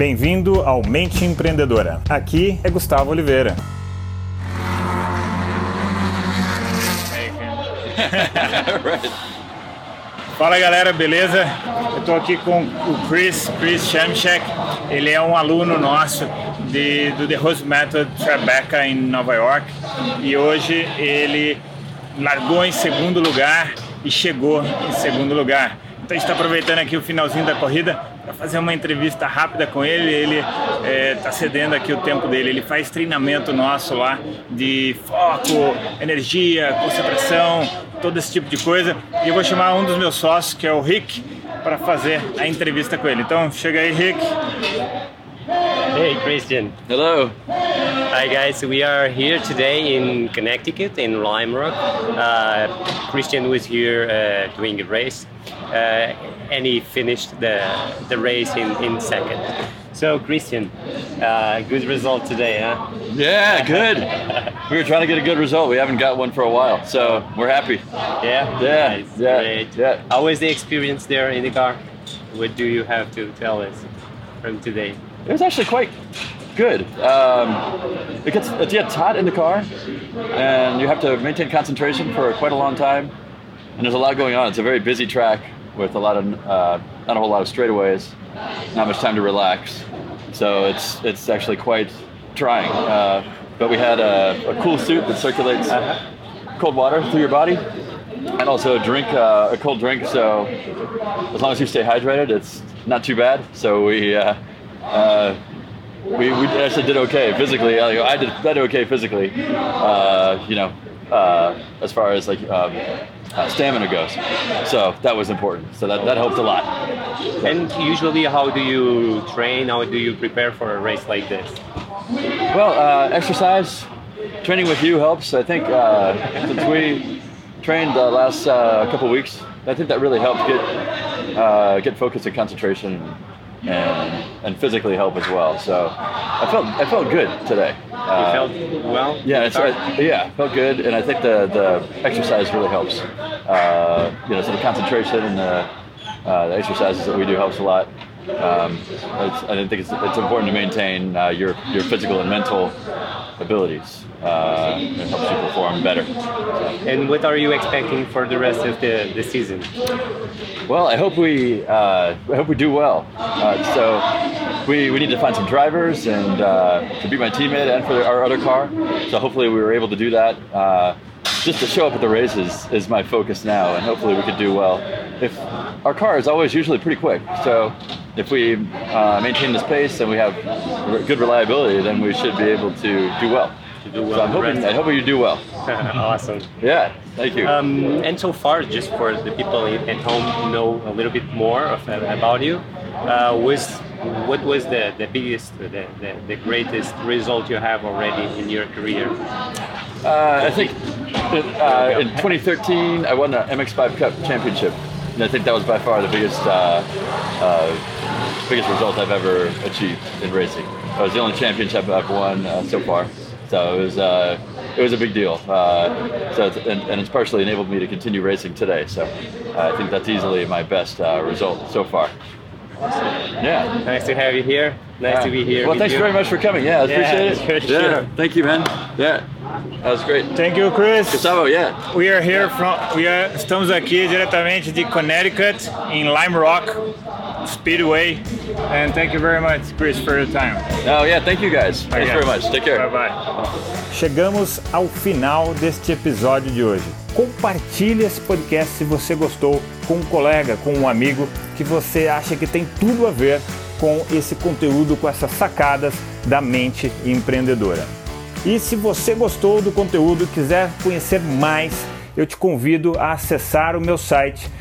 Bem-vindo ao Mente Empreendedora. Aqui é Gustavo Oliveira. Fala galera, beleza? Eu tô aqui com o Chris, Chris Shamchek. Ele é um aluno nosso de, do The Rose Method Tribeca em Nova York e hoje ele largou em segundo lugar e chegou em segundo lugar. Então a gente está aproveitando aqui o finalzinho da corrida para fazer uma entrevista rápida com ele. Ele está é, tá cedendo aqui o tempo dele. Ele faz treinamento nosso lá de foco, energia, concentração, todo esse tipo de coisa. E eu vou chamar um dos meus sócios, que é o Rick, para fazer a entrevista com ele. Então chega aí, Rick. Hey, Christian. Hello. Hi, guys. We are here today in Connecticut, in Lime Rock. Uh, Christian was here uh, doing a race, uh, and he finished the, the race in, in second. So, Christian, uh, good result today, huh? Yeah, good. we were trying to get a good result. We haven't got one for a while, so we're happy. Yeah? Yeah, Nice. yeah, Great. yeah. How was the experience there in the car? What do you have to tell us from today? It was actually quite good. Um, it gets it gets hot in the car, and you have to maintain concentration for quite a long time. And there's a lot going on. It's a very busy track with a lot of uh, not a whole lot of straightaways, not much time to relax. So it's it's actually quite trying. Uh, but we had a, a cool suit that circulates cold water through your body, and also a drink uh, a cold drink. So as long as you stay hydrated, it's not too bad. So we. Uh, uh, we, we actually did okay physically. I, I did I did okay physically, uh, you know, uh, as far as like um, uh, stamina goes. So that was important. So that, that helped a lot. And usually, how do you train? How do you prepare for a race like this? Well, uh, exercise, training with you helps. I think uh, since we trained the last uh, couple weeks, I think that really helped get uh, get focus and concentration and and physically help as well. So I felt I felt good today. You Uh, felt well? Yeah, it's, uh, yeah, felt good, and I think the the exercise really helps. Uh, you know, so the concentration and the, uh, the exercises that we do helps a lot. Um, I think it's, it's important to maintain uh, your your physical and mental abilities. Uh, it helps you perform better. And what are you expecting for the rest of the, the season? Well, I hope we uh, I hope we do well. Uh, so we, we need to find some drivers and uh, to be my teammate and for our other car. So hopefully we were able to do that. Uh, just to show up at the races is my focus now, and hopefully we could do well. If our car is always usually pretty quick, so if we uh, maintain this pace and we have r- good reliability, then we should be able to do well. To do well So I'm hoping. I hope you do well. awesome. Yeah, thank you. Um, and so far, just for the people at home know a little bit more of, about you, uh, was what was the, the biggest, the, the, the greatest result you have already in your career? Uh, I think uh, in 2013 I won the MX5 Cup Championship, and I think that was by far the biggest uh, uh, biggest result I've ever achieved in racing. It was the only championship I've won uh, so far, so it was uh, it was a big deal. Uh, so it's, and, and it's partially enabled me to continue racing today. So I think that's easily my best uh, result so far. Yeah. Nice to have you here. Nice to be here. Well, with thanks you. very much for coming. Yeah, I Yeah, appreciate for it. sure. Yeah, thank you, man. Yeah, that was great. Thank you, Chris. Gustavo, yeah. We are here from. We are, estamos aqui diretamente de Connecticut, em Lime Rock Speedway, and thank you very much, Chris, for your time. Oh yeah, thank you guys. Thanks very much. Take care. Bye bye. Chegamos ao final deste episódio de hoje. Compartilhe esse podcast se você gostou com um colega, com um amigo que você acha que tem tudo a ver com esse conteúdo, com essas sacadas da mente empreendedora. E se você gostou do conteúdo e quiser conhecer mais, eu te convido a acessar o meu site